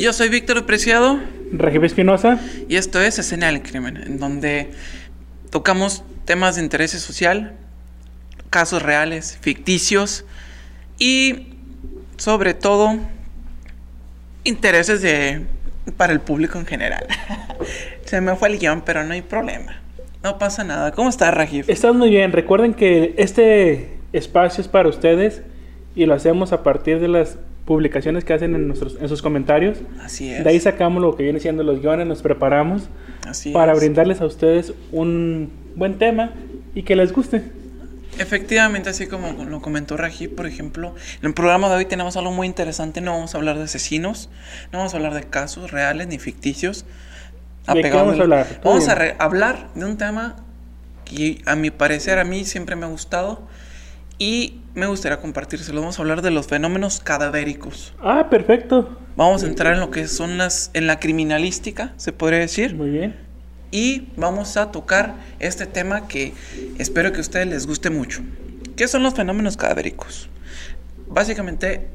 Yo soy Víctor Preciado. Regime Espinosa. Y esto es Escena del Crimen, en donde tocamos temas de interés social, casos reales, ficticios y sobre todo intereses de para el público en general. Se me fue el guion, pero no hay problema. No pasa nada. ¿Cómo estás, Rajif? Estás muy bien. Recuerden que este espacio es para ustedes y lo hacemos a partir de las publicaciones que hacen en, nuestros, en sus comentarios. Así es. De ahí sacamos lo que viene siendo los guiones, nos preparamos Así para es. brindarles a ustedes un buen tema y que les guste. Efectivamente, así como lo comentó Raji, por ejemplo, en el programa de hoy tenemos algo muy interesante. No vamos a hablar de asesinos, no vamos a hablar de casos reales ni ficticios. ¿De qué vamos a hablar? Vamos a dime. re- hablar de un tema que a mi parecer a mí siempre me ha gustado y me gustaría compartírselo. Vamos a hablar de los fenómenos cadavéricos. Ah, perfecto. Vamos a entrar en lo que son las en la criminalística, se podría decir. Muy bien. Y vamos a tocar este tema que espero que a ustedes les guste mucho. ¿Qué son los fenómenos cadavéricos? Básicamente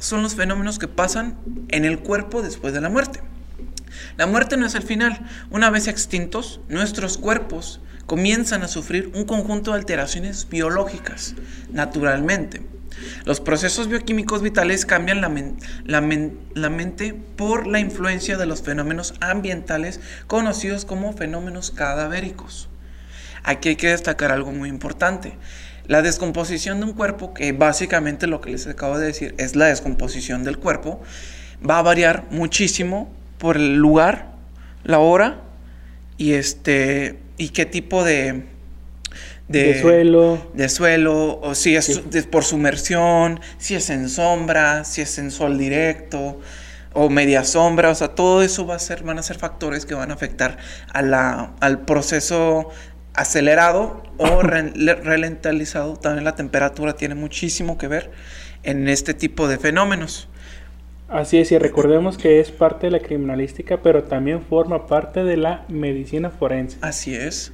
son los fenómenos que pasan en el cuerpo después de la muerte. La muerte no es el final. Una vez extintos, nuestros cuerpos comienzan a sufrir un conjunto de alteraciones biológicas, naturalmente. Los procesos bioquímicos vitales cambian la, la mente por la influencia de los fenómenos ambientales conocidos como fenómenos cadavéricos. Aquí hay que destacar algo muy importante. La descomposición de un cuerpo, que básicamente lo que les acabo de decir es la descomposición del cuerpo, va a variar muchísimo por el lugar, la hora y este y qué tipo de De, suelo. de suelo, o si es Sí. su- de- por sumersión, si es en sombra, si es en sol directo o media sombra, o sea, todo eso va a ser, van a ser factores que van a afectar a la, al proceso acelerado o ralentizado. También la temperatura tiene muchísimo que ver en este tipo de fenómenos. Así es, y recordemos que es parte de la criminalística, pero también forma parte de la medicina forense. Así es.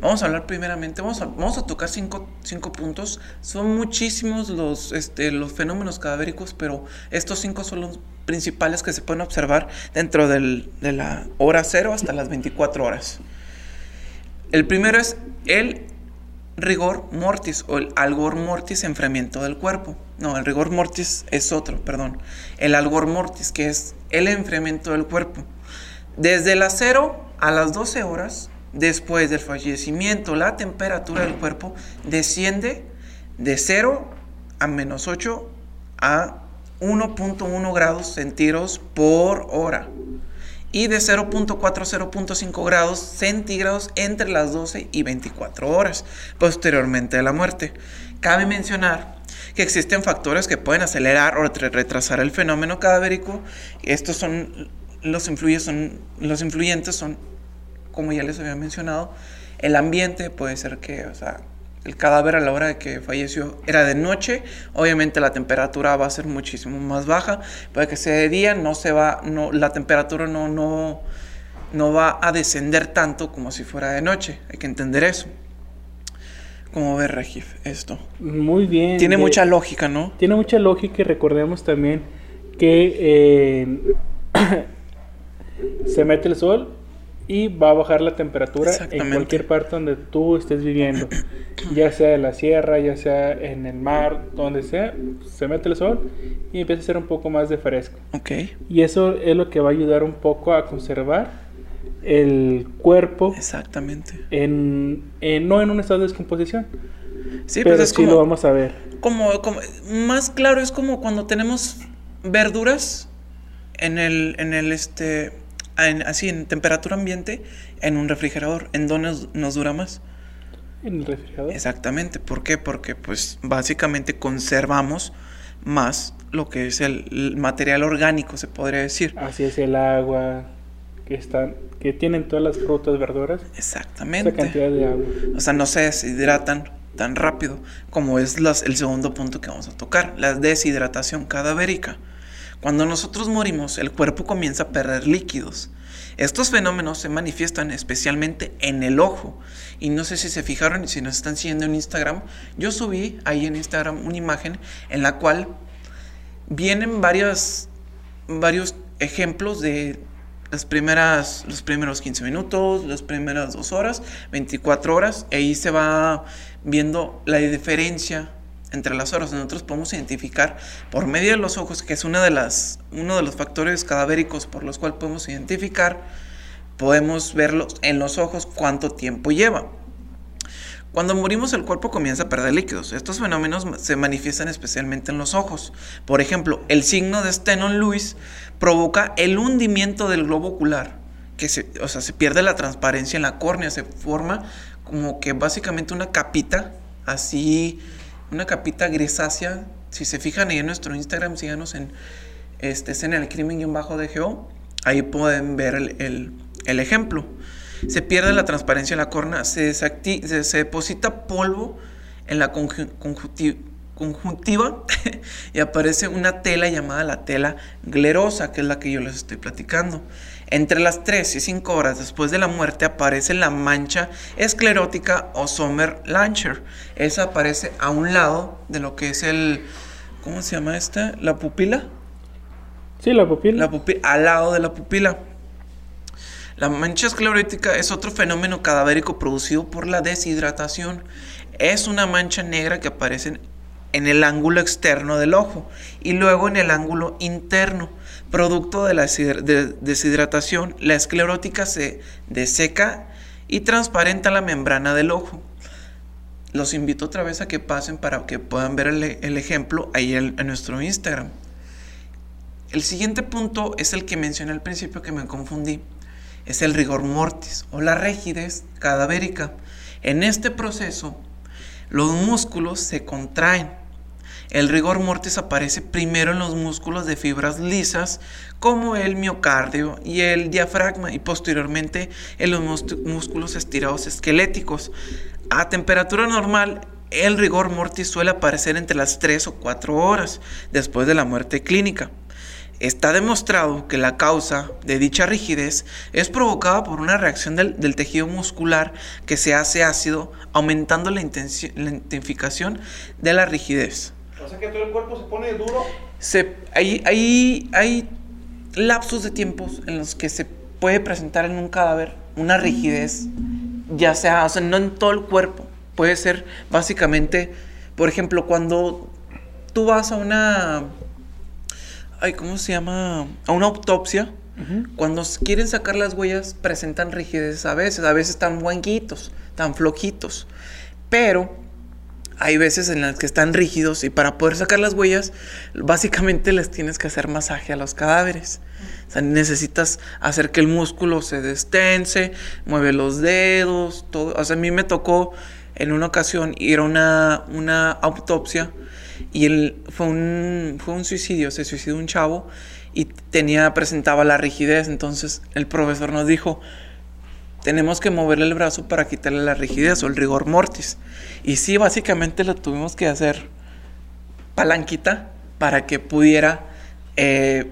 Vamos a hablar primeramente, vamos a, vamos a tocar cinco, cinco puntos. Son muchísimos los, este, los fenómenos cadavéricos, pero estos cinco son los principales que se pueden observar dentro del- de la hora cero hasta las 24 horas. El primero es el rigor mortis o el algor mortis enfriamiento del cuerpo. No, el rigor mortis es otro, perdón. El algor mortis, que es el enfriamiento del cuerpo. Desde las 0 a las 12 horas después del fallecimiento, la temperatura del cuerpo desciende de 0 a menos 8 a 1.1 grados centígrados por hora y de 0.4 a 0.5 grados centígrados entre las 12 y 24 horas posteriormente a la muerte. Cabe mencionar que existen factores que pueden acelerar o re- retrasar el fenómeno cadavérico. Estos son los, influye- son los influyentes son, como ya les había mencionado, el ambiente puede ser que, o el cadáver a la hora de que falleció era de noche, obviamente la temperatura va a ser muchísimo más baja, puede que sea de día, no se va, no, la temperatura no, no, no va a descender tanto como si fuera de noche, hay que entender eso. ¿Cómo ves, Regif, esto? Muy bien. Tiene de- mucha lógica, ¿no? Tiene mucha lógica y recordemos también que eh, se mete el sol y va a bajar la temperatura en cualquier parte donde tú estés viviendo, ya sea en la sierra, ya sea en el mar, donde sea, se mete el sol y empieza a ser un poco más de fresco. Ok. Y eso es lo que va a ayudar un poco a conservar el cuerpo Exactamente. en, en- no en un estado de descomposición, Sí, pero pues es sí como, lo vamos a ver. como, como- más claro es como cuando tenemos verduras en el, en el este, en- así en temperatura ambiente, en un refrigerador, ¿en dónde nos, nos dura más? En el refrigerador. Exactamente, ¿por qué? Porque pues básicamente conservamos más lo que es el, el material orgánico, se podría decir. Así es el agua que están, que tienen todas las frutas, verduras, esa Exactamente. cantidad de agua. O sea, no se deshidratan tan rápido como es las- el segundo punto que vamos a tocar, la deshidratación cadavérica. Cuando nosotros morimos, el cuerpo comienza a perder líquidos. Estos fenómenos se manifiestan especialmente en el ojo. Y no sé si se fijaron si nos están siguiendo en Instagram, yo subí ahí en Instagram una imagen en la cual vienen varios ejemplos de las primeras, los primeros 15 minutos, las primeras 2 horas, 24 horas, y ahí se va viendo la diferencia entre las horas. Nosotros podemos identificar por medio de los ojos, que es una de las, uno de los factores cadavéricos por los cuales podemos identificar, podemos verlos en los ojos cuánto tiempo lleva. Cuando morimos el cuerpo comienza a perder líquidos. Estos fenómenos se manifiestan especialmente en los ojos. Por ejemplo, el signo de Stenon-Lewis provoca el hundimiento del globo ocular, que se, o sea, se pierde la transparencia en la córnea, se forma como que básicamente una capita, así, una capita grisácea. Si se fijan ahí en nuestro Instagram, síganos en este, en el crimen bajo de Geo, ahí pueden ver el, el ejemplo se pierde la transparencia en la córnea, se, se, deposita polvo en la conjuntiva y aparece una tela llamada la tela glerosa, que es la que yo les estoy platicando. Entre las 3 y 5 horas después de la muerte aparece la mancha esclerótica o Sommer-Lancher. Esa aparece a un lado de lo que es el... ¿Cómo se llama esta? ¿La pupila? Sí, la pupila. La pupila, al lado de la pupila. La mancha esclerótica es otro fenómeno cadavérico producido por la deshidratación. Es una mancha negra que aparece en el ángulo externo del ojo y luego en el ángulo interno. Producto de la deshidratación, la esclerótica se deseca y transparenta la membrana del ojo. Los invito otra vez a que pasen para que puedan ver el, ejemplo ahí en, en nuestro Instagram. El siguiente punto es el que mencioné al principio que me confundí es el rigor mortis o la rigidez cadavérica. En este proceso, los músculos se contraen. El rigor mortis aparece primero en los músculos de fibras lisas, como el miocardio y el diafragma, y posteriormente en los músculos estirados esqueléticos. A temperatura normal, el rigor mortis suele aparecer entre las 3 o 4 horas después de la muerte clínica. Está demostrado que la causa de dicha rigidez es provocada por una reacción del, tejido muscular que se hace ácido, aumentando la, intensificación de la rigidez. O sea que todo el cuerpo se pone duro. Se, hay, hay, hay lapsos de tiempos en los que se puede presentar en un cadáver una rigidez, ya sea, o sea, no en todo el cuerpo. Puede ser básicamente, por ejemplo, cuando tú vas a una ay, ¿cómo se llama? A una autopsia. Cuando quieren sacar las huellas, presentan rigidez a veces. A veces están guanguitos, tan flojitos. Pero hay veces en las que están rígidos y para poder sacar las huellas, básicamente les tienes que hacer masaje a los cadáveres. O sea, necesitas hacer que el músculo se destense, mueve los dedos, todo. O sea, a mí me tocó en una ocasión ir a una, una autopsia y fue un, fue un suicidio, se suicidó un chavo y tenía, presentaba la rigidez. Entonces el profesor nos dijo, tenemos que moverle el brazo para quitarle la rigidez o el rigor mortis. Y sí, básicamente lo tuvimos que hacer palanquita para que pudiera eh,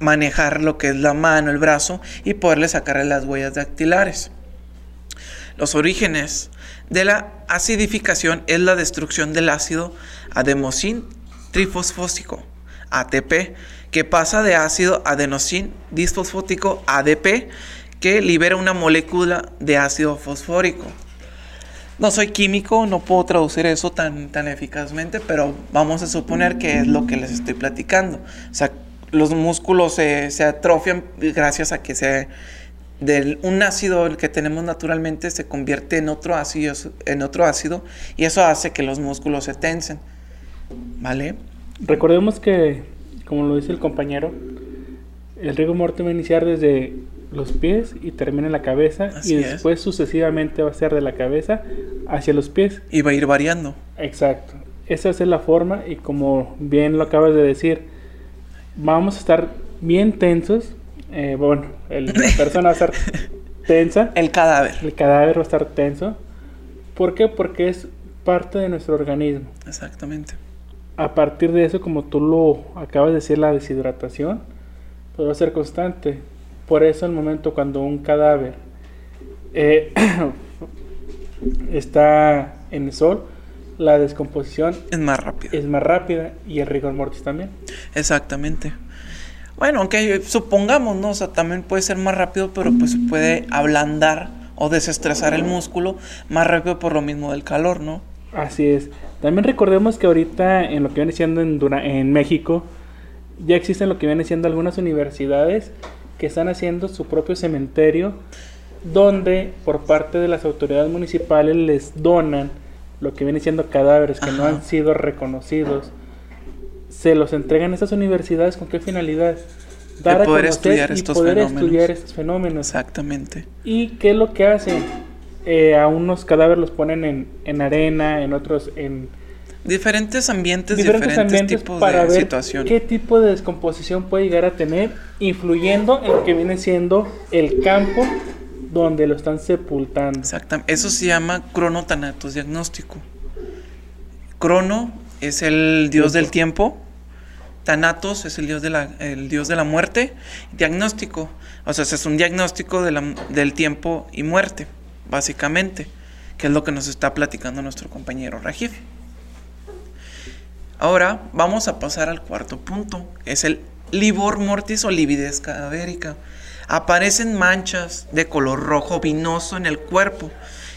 manejar lo que es la mano, el brazo y poderle sacarle las huellas dactilares. Los orígenes de la acidificación es la destrucción del ácido adenosín trifosfósico, ATP, que pasa de ácido adenosín disfosfótico, ADP, que libera una molécula de ácido fosfórico. No soy químico, no puedo traducir eso tan, tan eficazmente, pero vamos a suponer que es lo que les estoy platicando. O sea, los músculos se, atrofian gracias a que se del un ácido que tenemos naturalmente se convierte en otro ácido, en otro ácido y eso hace que los músculos se tensen. ¿Vale? Recordemos que, como lo dice el compañero, el rigor mortis va a iniciar desde los pies y termina en la cabeza y después sucesivamente va a ser de la cabeza hacia los pies. Y va a ir variando. Exacto. Esa es la forma y como bien lo acabas de decir, vamos a estar bien tensos eh, bueno, la persona va a estar tensa. El cadáver. El cadáver va a estar tenso. ¿Por qué? Porque es parte de nuestro organismo. Exactamente. A partir de eso, como tú lo acabas de decir, la deshidratación, pues va a ser constante. Por eso, el momento cuando un cadáver eh, está en el sol, la descomposición es más rápida. Es más rápida y el rigor mortis también. Exactamente. Bueno, aunque supongamos, ¿no? O sea, también puede ser más rápido, pero pues puede ablandar o desestresar el músculo más rápido por lo mismo del calor, ¿no? Así es. También recordemos que ahorita en lo que viene siendo en, en México, ya existen lo que viene siendo algunas universidades que están haciendo su propio cementerio donde por parte de las autoridades municipales les donan lo que viene siendo cadáveres que no han sido reconocidos. Se los entregan a esas universidades con qué finalidad? Dar a poder estudiar y estos poder estudiar estos fenómenos. Exactamente. ¿Y qué es lo que hacen? Eh, a unos cadáveres los ponen en, en arena, en otros en diferentes ambientes, diferentes, ambientes tipos para de ver qué tipo de descomposición puede llegar a tener, influyendo en lo que viene siendo el campo donde lo están sepultando. Exactamente. Eso se llama cronotanatos diagnóstico. Crono es el dios del tiempo. Thanatos es el dios de la, el dios de la muerte. Diagnóstico. O sea, es un diagnóstico del tiempo y muerte, básicamente. Que es lo que nos está platicando nuestro compañero Rajif. Ahora vamos a pasar al cuarto punto. Es el livor mortis o lividez cadavérica aparecen manchas de color rojo vinoso en el cuerpo.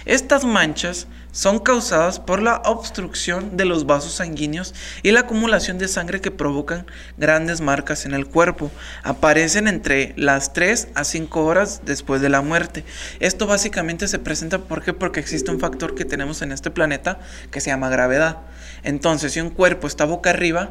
Estas manchas son causadas por la obstrucción de los vasos sanguíneos y la acumulación de sangre que provocan grandes marcas en el cuerpo. Aparecen entre las 3 a 5 horas después de la muerte. Esto básicamente se presenta porque existe un factor que tenemos en este planeta que se llama gravedad. Entonces, si un cuerpo está boca arriba,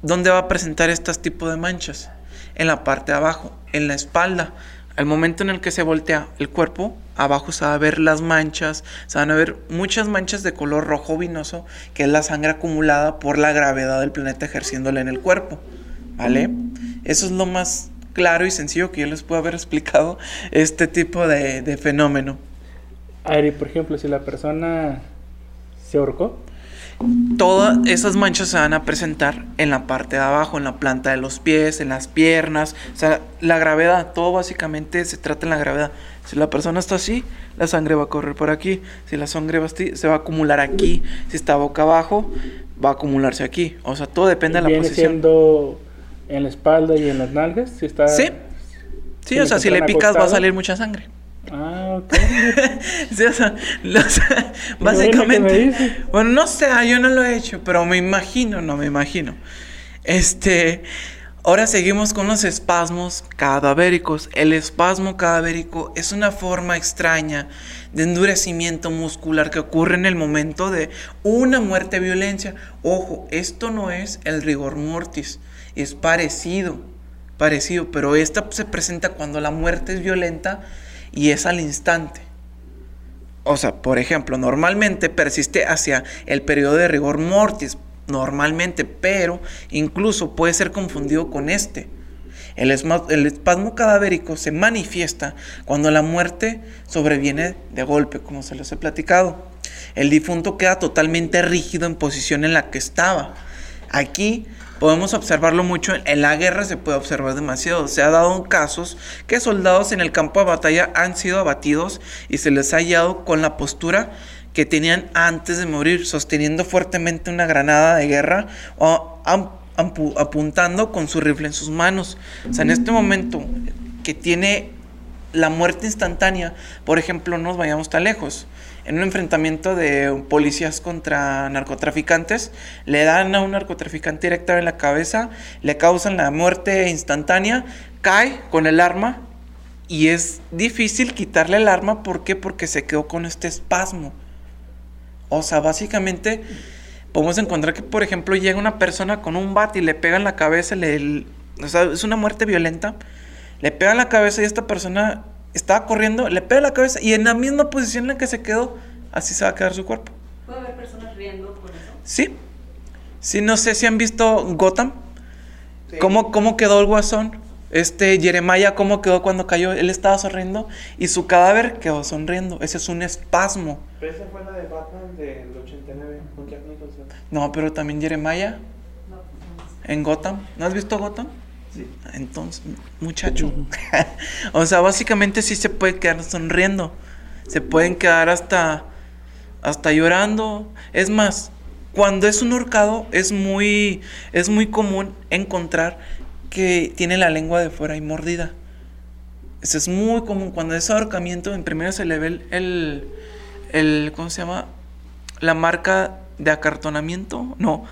¿dónde va a presentar estos tipos de manchas? en la parte de abajo, en la espalda. Al momento en el que se voltea el cuerpo, abajo se van a ver las manchas, se van a ver muchas manchas de color rojo vinoso, que es la sangre acumulada por la gravedad del planeta ejerciéndole en el cuerpo. ¿Vale? Eso es lo más claro y sencillo que yo les puedo haber explicado este tipo de, de fenómeno. Ari, por ejemplo, si la persona se ahorcó, todas esas manchas se van a presentar en la parte de abajo, en la planta de los pies, en las piernas. O sea, la gravedad, todo básicamente se trata en la gravedad. Si la persona está así, la sangre va a correr por aquí. Si la sangre va así, se va a acumular aquí. Si está boca abajo, va a acumularse aquí. O sea, todo depende de la ¿Viene posición. siendo en la espalda y en las nalgas? Si está, sí. Sí, o sea, si le picas va a salir mucha sangre. Ah, ok. sí, o sea, básicamente. Bueno, no sé, ah, yo no lo he hecho, pero me imagino, no me imagino. Este. Ahora seguimos con los espasmos cadavéricos. El espasmo cadavérico es una forma extraña de endurecimiento muscular que ocurre en el momento de una muerte violencia. Ojo, esto no es el rigor mortis, es parecido, parecido, pero esta se presenta cuando la muerte es violenta y es al instante. O sea, por ejemplo, normalmente persiste hacia el periodo de rigor mortis, normalmente, pero incluso puede ser confundido con este. El, el espasmo cadavérico se manifiesta cuando la muerte sobreviene de golpe, como se los he platicado. El difunto queda totalmente rígido en posición en la que estaba. Aquí podemos observarlo mucho. En la guerra se puede observar demasiado. Se ha dado casos que soldados en el campo de batalla han sido abatidos y se les ha hallado con la postura que tenían antes de morir, sosteniendo fuertemente una granada de guerra o apuntando con su rifle en sus manos. O sea, en este momento que tiene la muerte instantánea, por ejemplo, no nos vayamos tan lejos en un enfrentamiento de policías contra narcotraficantes, le dan a un narcotraficante directo en la cabeza, le causan la muerte instantánea, cae con el arma y es difícil quitarle el arma, ¿por qué? Porque se quedó con este espasmo. O sea, básicamente podemos encontrar que, por ejemplo, llega una persona con un bat y le pega en la cabeza, le, o sea, es una muerte violenta, le pega en la cabeza y esta persona estaba corriendo, le pega la cabeza y en la misma posición en la que se quedó, así se va a quedar su cuerpo. ¿Puede haber personas riendo por eso? Sí. Sí, no sé si han visto Gotham. ¿Cómo, quedó el guasón? Este Jeremiah, ¿cómo quedó cuando cayó? Él estaba sonriendo y su cadáver quedó sonriendo. Ese es un espasmo. Pero esa fue la de Batman del 89 con Jack Nicholson. No, pero también Jeremiah. en Gotham. ¿No has visto Gotham? Entonces, muchacho. o sea, básicamente sí se puede quedar sonriendo. Se pueden quedar hasta, hasta llorando. Es más, cuando es un horcado es muy, es muy común encontrar que tiene la lengua de fuera y mordida. Eso es muy común. Cuando es ahorcamiento, en primero se le ve el, el, ¿cómo se llama? La marca de acartonamiento, no,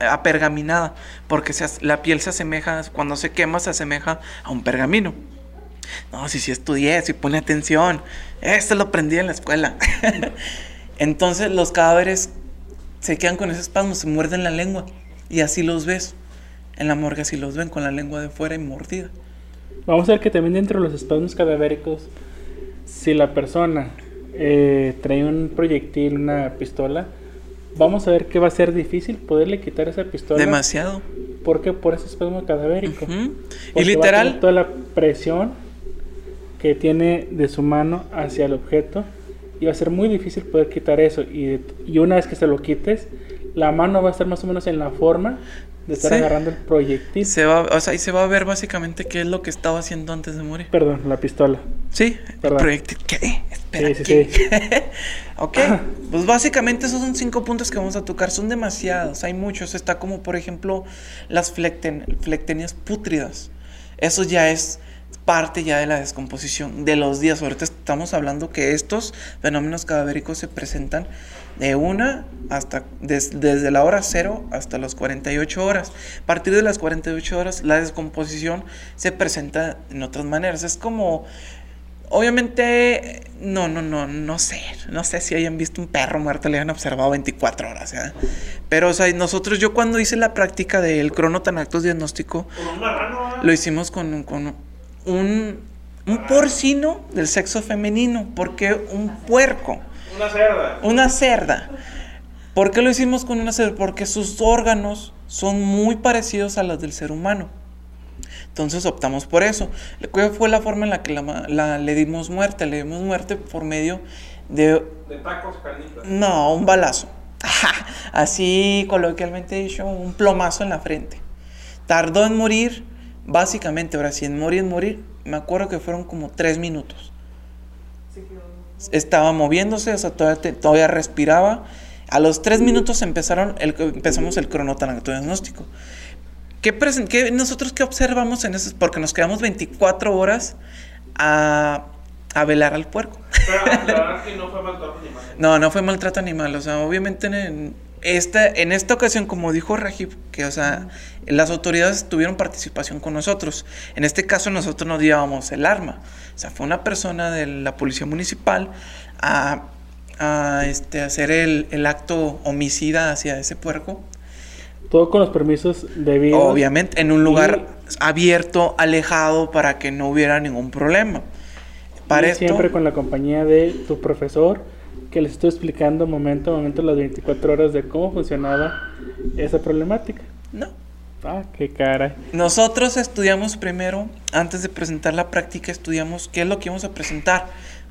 apergaminada, porque se, la piel se asemeja, cuando se quema se asemeja a un pergamino. No, si sí, estudié, si pone atención, esto lo aprendí en la escuela. Entonces los cadáveres se quedan con ese espasmo, se muerden la lengua y así los ves. En la morgue así los ven con la lengua de fuera y mordida. Vamos a ver que también dentro de los espasmos cadavéricos, si la persona eh, trae un proyectil, una pistola, vamos a ver que va a ser difícil poderle quitar esa pistola. Demasiado. Porque por ese espasmo cadavérico. Y literal. toda la presión que tiene de su mano hacia el objeto y va a ser muy difícil poder quitar eso. Y, y una vez que se lo quites, la mano va a estar más o menos en la forma de estar agarrando el proyectil. Se va, o sea, y se va a ver básicamente qué es lo que estaba haciendo antes de morir. Perdón, la pistola. Sí, el proyectil. ¿Qué? Espera, sí, sí, Sí. ok, pues básicamente esos son cinco puntos que vamos a tocar. Son demasiados, hay muchos. Está como, por ejemplo, las flecten, flectenias pútridas. Eso ya es parte ya de la descomposición de los días. Ahorita estamos hablando que estos fenómenos cadavéricos se presentan de una hasta desde la hora cero hasta las 48 horas. A partir de las 48 horas la descomposición se presenta en otras maneras. Es como Obviamente, no, no, no, no sé. No sé si hayan visto un perro muerto, le han observado 24 horas. Pero, o sea, nosotros, yo cuando hice la práctica del cronotanactos diagnóstico, lo hicimos con, con un, un porcino del sexo femenino. porque un puerco? Una cerda. Una cerda. ¿Por qué lo hicimos con una cerda? Porque sus órganos son muy parecidos a los del ser humano. Entonces optamos por eso. ¿Cuál fue la forma en la que la, le dimos muerte? Le dimos muerte por medio de... ¿De tacos No, un balazo. Así coloquialmente dicho, un plomazo en la frente. Tardó en morir, básicamente, ahora sí, en morir, en morir, me acuerdo que fueron como tres minutos. Estaba moviéndose, o sea, todavía, respiraba. A los tres minutos empezaron el, empezamos el diagnóstico. ¿Qué, qué, nosotros qué observamos en eso? Porque nos quedamos 24 horas a, a velar al puerco. Pero la verdad que no fue maltrato animal. No, no fue maltrato animal. O sea, obviamente en, esta, en esta ocasión, como dijo Rajib, que, o sea, las autoridades tuvieron participación con nosotros. En este caso, nosotros no llevábamos el arma. O sea, fue una persona de la policía municipal a, a este, hacer el, el acto homicida hacia ese puerco. Todo con los permisos debidos. Obviamente, en un lugar abierto, alejado, para que no hubiera ningún problema. Para siempre con la compañía de tu profesor que les estoy explicando momento a momento las 24 horas de cómo funcionaba esa problemática. No. Ah, qué cara. Nosotros estudiamos primero, antes de presentar la práctica, estudiamos qué es lo que íbamos a presentar.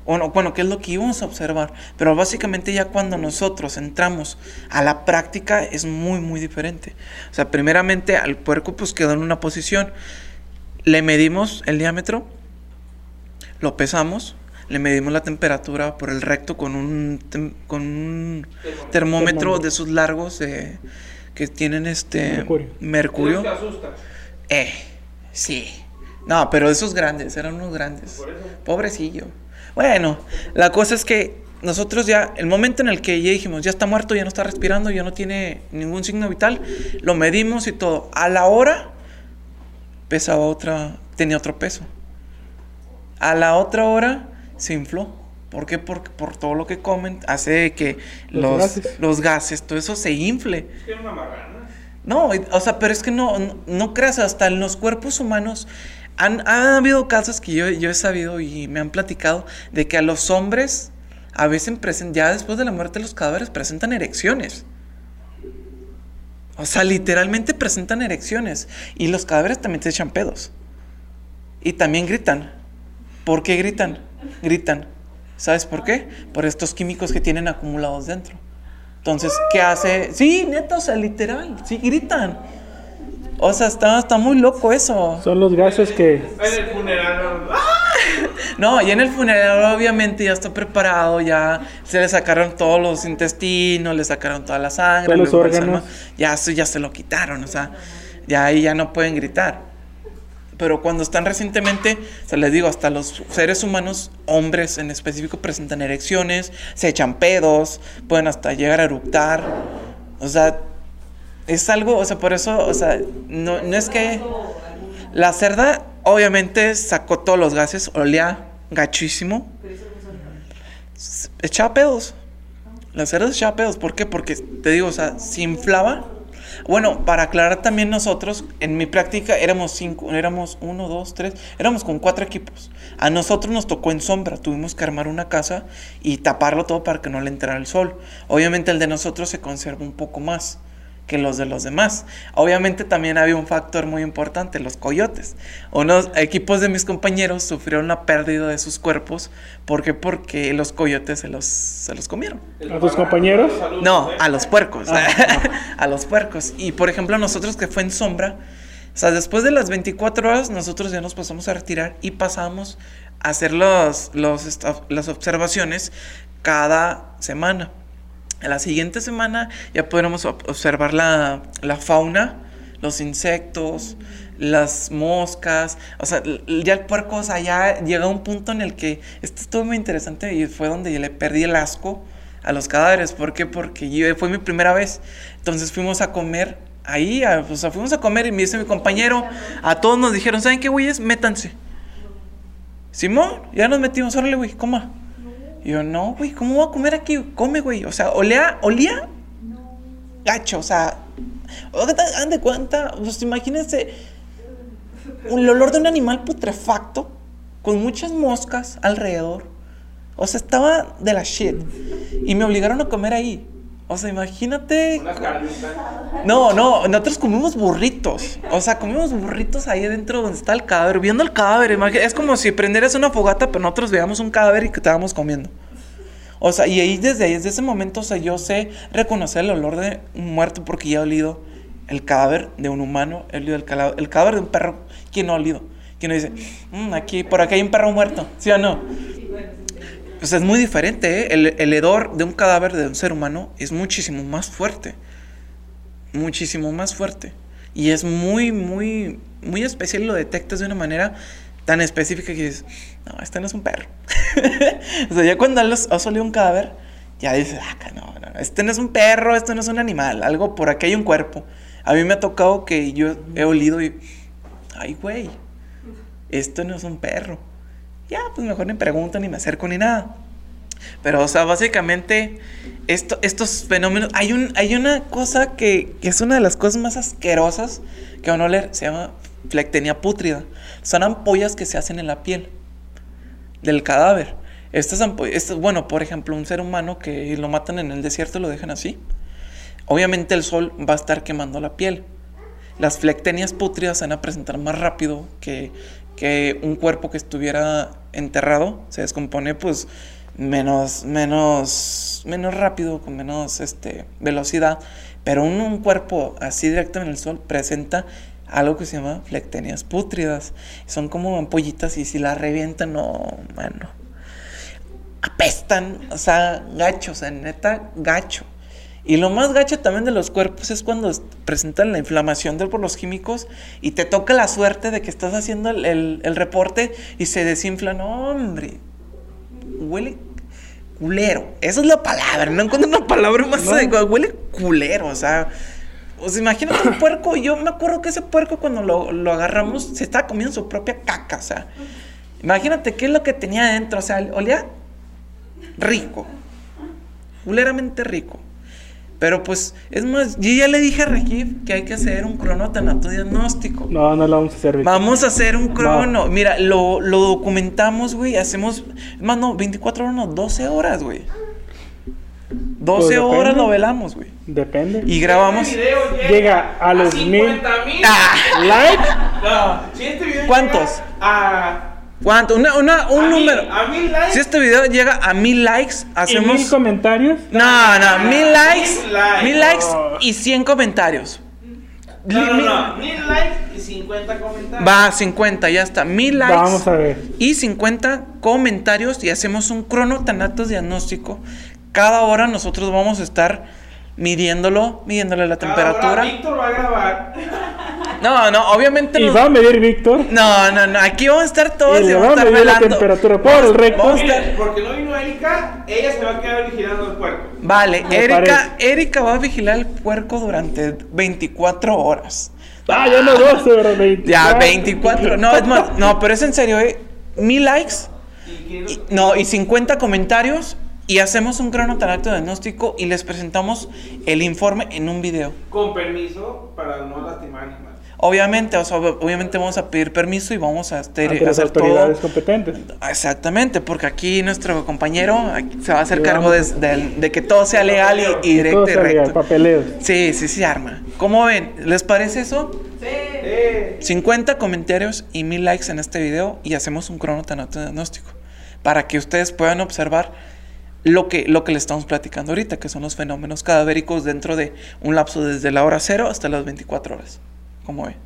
O bueno, qué es lo que íbamos a observar. Pero básicamente ya cuando nosotros entramos a la práctica es muy, muy diferente. O sea, primeramente al puerco pues quedó en una posición. Le medimos el diámetro, lo pesamos, le medimos la temperatura por el recto con un, con un termómetro de esos largos que tienen este mercurio. Eh, sí. No, pero esos grandes, eran unos grandes. Pobrecillo. Bueno, la cosa es que nosotros ya, el momento en el que ya dijimos, ya está muerto, ya no está respirando, ya no tiene ningún signo vital, lo medimos y todo. A la hora pesaba otra, tenía otro peso. A la otra hora se infló. ¿Por qué? Porque por todo lo que comen hace que los, los, gases. todo eso se infle. Es una No, o sea, pero es que no, no, creas, hasta en los cuerpos humanos han, habido casos que yo, yo, he sabido y me han platicado de que a los hombres a veces present, ya después de la muerte de los cadáveres presentan erecciones. O sea, literalmente presentan erecciones. Y los cadáveres también se echan pedos. Y también gritan. ¿Por qué gritan? Gritan. ¿Sabes por qué? Por estos químicos que tienen acumulados dentro. Entonces, ¿qué hace? Sí, neta, o sea, literal, sí, gritan. O sea, está, está muy loco eso. Son los gases que... En el funeral. No, y en el funeral obviamente ya está preparado, ya se le sacaron todos los intestinos, le sacaron toda la sangre, los órganos. ya, ya se lo quitaron, o sea, ya ahí ya no pueden gritar. Pero cuando están recientemente, o les digo, hasta los seres humanos, hombres en específico, presentan erecciones, se echan pedos, pueden hasta llegar a eructar. O sea, es algo, o sea, por eso, o sea, no, no es que... La cerda, obviamente, sacó todos los gases, olía gachísimo. Echaba pedos. La cerda echaba pedos. ¿Por qué? Porque, te digo, o sea, se inflaba bueno, para aclarar también nosotros, en mi práctica éramos cinco, éramos uno, dos, tres, éramos con cuatro equipos. A nosotros nos tocó en sombra, tuvimos que armar una casa y taparlo todo para que no le entrara el sol. Obviamente el de nosotros se conserva un poco más que los de los demás. Obviamente también había un factor muy importante, los coyotes. Unos equipos de mis compañeros sufrieron la pérdida de sus cuerpos. ¿Por qué? Porque los coyotes se los, se los comieron. ¿A tus compañeros? No, a los puercos. Ah. a los puercos. Y por ejemplo, nosotros que fue en sombra, o sea, después de las 24 horas, nosotros ya nos pasamos a retirar y pasamos a hacer los, los, las observaciones cada semana. La siguiente semana ya podremos observar la, fauna, los insectos, las moscas, o sea, ya el puerco, o sea, ya llega a un punto en el que esto estuvo muy interesante y fue donde yo le perdí el asco a los cadáveres. ¿Por qué? Porque fue mi primera vez. Entonces fuimos a comer ahí, o sea, fuimos a comer y me dice mi compañero, a todos nos dijeron, ¿saben qué, güeyes? Métanse. Simón, ya nos metimos, órale, güey, coma. Yo, no, güey, ¿cómo voy a comer aquí? Come, güey. O sea, olía, olía gacho, o sea, ¿dan de cuenta? Pues imagínense el olor de un animal putrefacto con muchas moscas alrededor. O sea, estaba de la shit. Y me obligaron a comer ahí. O sea, imagínate. No, no, nosotros comimos burritos. O sea, comimos burritos ahí adentro donde está el cadáver, viendo el cadáver. Es como si prendieras una fogata, pero nosotros veamos un cadáver y que estábamos comiendo. O sea, y ahí desde, desde ese momento, o sea, yo sé reconocer el olor de un muerto porque ya he olido el cadáver de un humano, he olido el, cadáver, el cadáver de un perro. ¿Quién no ha olido? ¿Quién no dice, mm, aquí, por aquí hay un perro muerto? ¿Sí o no? Pues es muy diferente, ¿eh? el, el, hedor de un cadáver de un ser humano es muchísimo más fuerte. Muchísimo más fuerte. Y es muy, muy, muy especial lo detectas de una manera tan específica que dices, no, este no es un perro. o sea, ya cuando has olido un cadáver, ya dices, ah, no, no, este no es un perro, esto no es un animal, algo por aquí hay un cuerpo. A mí me ha tocado que yo he olido y, ay, güey, esto no es un perro ya, pues mejor ni pregunto, ni me acerco, ni nada. Pero, o sea, básicamente, esto, estos fenómenos. Hay, un, hay una cosa que, es una de las cosas más asquerosas que van a oler. Se llama flectenia pútrida. Son ampollas que se hacen en la piel del cadáver. Estas ampollas, bueno, por ejemplo, un ser humano que lo matan en el desierto lo dejan así. Obviamente el sol va a estar quemando la piel. Las flectenias pútridas se van a presentar más rápido que, que un cuerpo que estuviera enterrado se descompone pues menos, menos, menos rápido, con menos este, velocidad, pero un, cuerpo así directo en el sol presenta algo que se llama flectenias pútridas. Son como ampollitas y si la revientan, no, mano. Apestan, o sea, gacho, o sea, neta, gacho. Y lo más gacho también de los cuerpos es cuando presentan la inflamación de, por los químicos y te toca la suerte de que estás haciendo el, reporte y se desinfla. No, hombre, huele culero. Esa es la palabra, no encuentro una palabra más adecuada. Huele culero, o sea. O sea, imagínate un puerco. Yo me acuerdo que ese puerco cuando lo, lo, agarramos se estaba comiendo su propia caca. O sea, imagínate qué es lo que tenía adentro. O sea, olía rico. Culeramente rico. Pero pues, es más, yo ya le dije a Regif que hay que hacer un crono diagnóstico. No, no lo vamos a hacer. Vamos a hacer un crono. Mira, lo, lo documentamos, güey. Hacemos, más no, 24 horas, no, 12 horas, güey. 12 pues horas lo velamos, güey. Depende. Y grabamos. Este llega, a los mil ah, likes. No, si este video ¿Cuántos? a ¿Cuánto? Una, una, un número. a mil likes. Si este video llega a mil likes, hacemos. ¿Y mil comentarios? No, no, mil likes. Mil likes, y cien comentarios. No, no, no, mil likes y 50 comentarios. Va, 50, ya está. Mil likes. Vamos a ver. Y 50 comentarios y hacemos un cronotanatos diagnóstico. Cada hora nosotros vamos a estar midiéndolo, midiéndole la temperatura. Víctor va a grabar No, no, obviamente Y nos- va a medir Víctor. No, no, no, aquí vamos a estar todos Y y vamos a va a estar medir la temperatura por el recto. Vamos a estar- porque no vino Erika, ella se va a quedar vigilando el puerco. Vale, Me Erika, Erika va a vigilar el puerco durante 24 horas. Ah, ya no 12, pero 24. Ya, 24. No, es más, no, pero es en serio, ¿eh? Mil likes, Y no, y 50 comentarios, y hacemos un cronotanacto diagnóstico y les presentamos el informe en un video. Con permiso para no lastimar animales. Obviamente, o sea, ob- obviamente vamos a pedir permiso y vamos a hacer, Ante las hacer autoridades todo. competentes. Exactamente, porque aquí nuestro compañero aquí se va a hacer Sí, cargo de, de- de que todo sea legal y, y Todo directo y sea legal, recto. papeleos. Sí, sí, sí, arma. ¿Cómo ven? ¿Les parece eso? Eh, 50 comentarios y 1000 likes en este video y hacemos un cronotanato diagnóstico para que ustedes puedan observar lo que, lo que le estamos platicando ahorita, que son los fenómenos cadavéricos dentro de un lapso desde la hora cero hasta las 24 horas. ¿Cómo ven?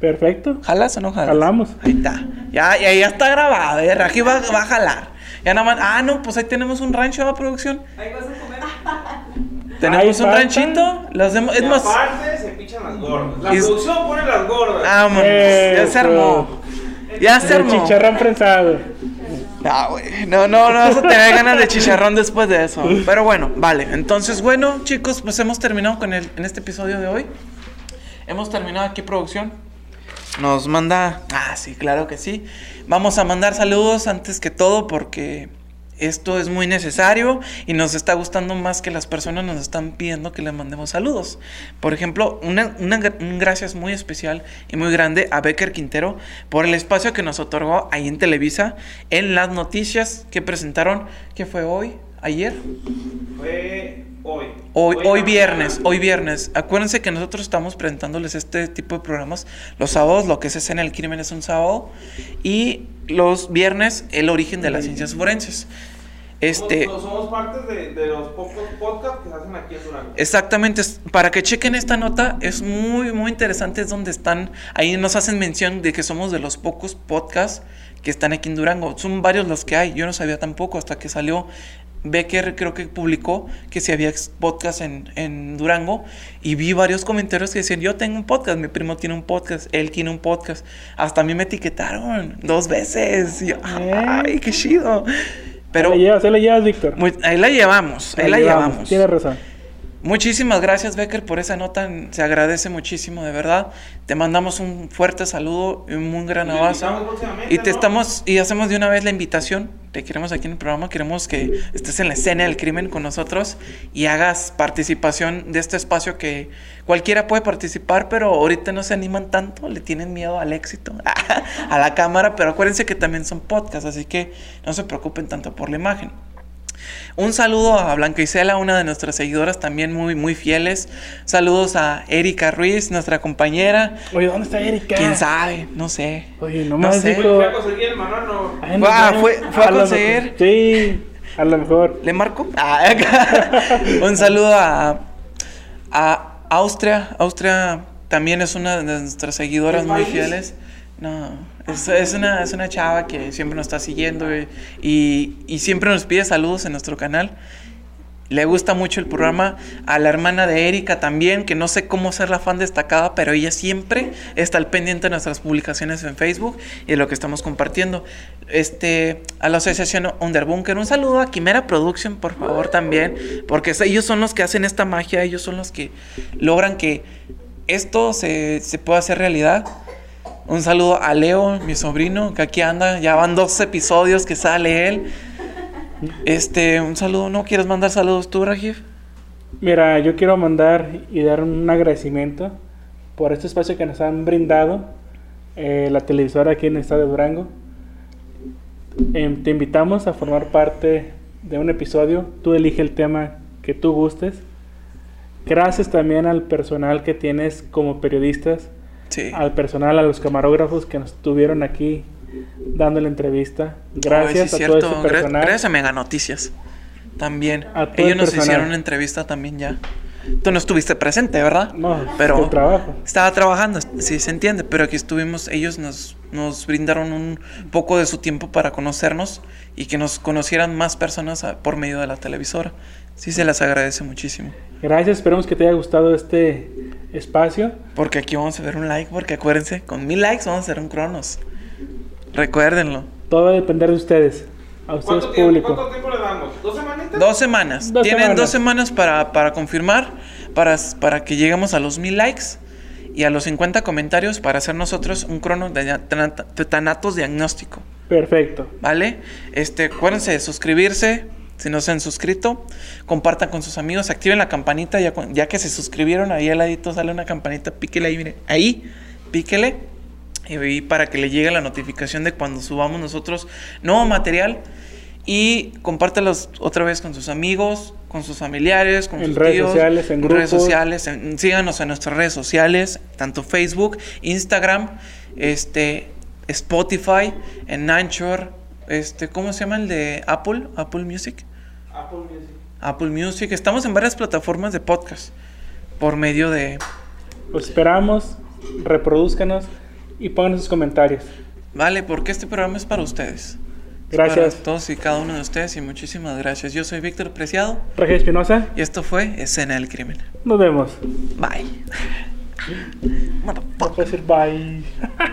Perfecto. ¿Jalas o no jalas? Jalamos. Ahí está. Ya, ya, ya está grabado, ¿eh? Raji va, va a jalar. Ya nada más. Ah, no, pues ahí tenemos un rancho de producción. Ahí vas a comer. Tenemos Ahí un ranchito. Los demos- es y más. aparte se pichan las gordas. La Y- producción pone las gordas. Vámonos. Ya se armó. Ya se El armó. chicharrón prensado. No, güey. No, no, no vas a ganas de chicharrón después de eso. Pero bueno, vale. Entonces, bueno, chicos, pues hemos terminado con el, en este episodio de hoy. Hemos terminado aquí producción. Nos manda. Ah, sí, claro que sí. Vamos a mandar saludos antes que todo porque esto es muy necesario y nos está gustando más que las personas nos están pidiendo que le mandemos saludos. Por ejemplo, una, un gracias muy especial y muy grande a Becker Quintero por el espacio que nos otorgó ahí en Televisa en las noticias que presentaron, que fue hoy, ayer, Fue hoy. Hoy, viernes, hoy viernes. Acuérdense que nosotros estamos presentándoles este tipo de programas los sábados, lo que es escena del crimen es un sábado, y los viernes el origen de las ciencias forenses. Este, Somos, somos parte de, de los pocos podcasts que se hacen aquí en Durango. exactamente, para que chequen esta nota, es muy, muy interesante, es donde están, ahí nos hacen mención de que somos de los pocos podcasts que están aquí en Durango. Son varios los que hay, yo no sabía tampoco hasta que salió Becker creo que publicó que si había podcast en, en Durango y vi varios comentarios que decían, yo tengo un podcast, mi primo tiene un podcast, él tiene un podcast. Hasta a mí me etiquetaron dos veces. Y yo, ay, qué chido. Pero Ahí la llevas, ahí la llevas, Víctor. muy- ahí la llevamos, ahí la llevamos. Tienes razón. Muchísimas gracias, Becker, por esa nota. Se agradece muchísimo, de verdad. Te mandamos un fuerte saludo y un muy gran abrazo. Y te ¿no? estamos, y hacemos de una vez la invitación. Te queremos aquí en el programa. Queremos que estés en la escena del crimen con nosotros y hagas participación de este espacio que cualquiera puede participar, pero ahorita no se animan tanto, le tienen miedo al éxito, a la cámara. Pero acuérdense que también son podcasts, así que no se preocupen tanto por la imagen. Un saludo a Blanca Isela, una de nuestras seguidoras también muy, muy fieles. Saludos a Erika Ruiz, nuestra compañera. Oye, ¿dónde está Erika? ¿Quién sabe? No sé. Oye, No nomás sé. Fui a conseguir el no. Ay, no Ah, fue- fue a conseguir. Sí, a lo mejor. ¿Le marco? Ah, Un saludo a, a Austria. Austria también es una de nuestras seguidoras ¿Qué muy fieles. No, es, es una, es una chava que siempre nos está siguiendo y, y- y siempre nos pide saludos en nuestro canal. Le gusta mucho el programa. A la hermana de Erika también, que no sé cómo ser la fan destacada, pero ella siempre está al pendiente de nuestras publicaciones en Facebook y de lo que estamos compartiendo. Este, a la asociación Underbunker, un saludo a Quimera Production, por favor, también, porque ellos son los que hacen esta magia, ellos son los que logran que esto se, se pueda hacer realidad. Un saludo a Leo, mi sobrino, que aquí anda, ya van dos episodios que sale él. Este, un saludo, ¿no quieres mandar saludos tú, Rajif? Mira, yo quiero mandar y dar un agradecimiento por este espacio que nos han brindado eh, la televisora aquí en el estado de Durango. Em, te invitamos a formar parte de un episodio. Tú elige el tema que tú gustes. Gracias también al personal que tienes como periodistas, Sí. al personal, a los camarógrafos que nos tuvieron aquí dando la entrevista. Gracias Ay, sí, a todo Gra- personal. Gracias a Mega Noticias. También. Ellos el nos personal. hicieron una entrevista también ya. Tú no estuviste presente, ¿verdad? No, pero trabajo. estaba trabajando, sí se entiende, pero aquí estuvimos, ellos nos nos brindaron un poco de su tiempo para conocernos y que nos conocieran más personas por medio de la televisora. Sí, se las agradece muchísimo. Gracias, esperamos que te haya gustado este espacio. Porque aquí vamos a ver un like, porque acuérdense, con mil likes vamos a hacer un Cronos. Recuérdenlo. Todo va a depender de ustedes. A ustedes público. ¿Cuánto tiempo le damos? ¿Dos semanitas? Dos semanas. Tienen dos semanas para, para confirmar, para, para que lleguemos a los mil likes y a los 50 comentarios para hacer nosotros un crono de Tanatos diagnóstico. Perfecto. ¿Vale? Este, acuérdense de suscribirse si no se han suscrito. Compartan con sus amigos, activen la campanita ya, ya que se suscribieron. Ahí al ladito sale una campanita, píquele ahí, mire. Ahí, píquele. Y para que le llegue la notificación de cuando subamos nosotros nuevo material. Y compártelos otra vez con sus amigos, con sus familiares, con sus redes sociales, en, redes sociales, síganos en nuestras redes sociales, tanto Facebook, Instagram, este, Spotify, en Anchor, este, ¿cómo se llama el de Apple? Apple Music. Apple Music. Apple Music. Estamos en varias plataformas de podcast por medio de. Los esperamos, reproduzcanos y pongan sus comentarios. Vale, porque este programa es para ustedes. Gracias. Para todos y cada uno de ustedes y muchísimas gracias. Yo soy Víctor Preciado. Regis Espinosa. Y esto fue Escena del Crimen. Nos vemos. Bye. No puedo decir bye.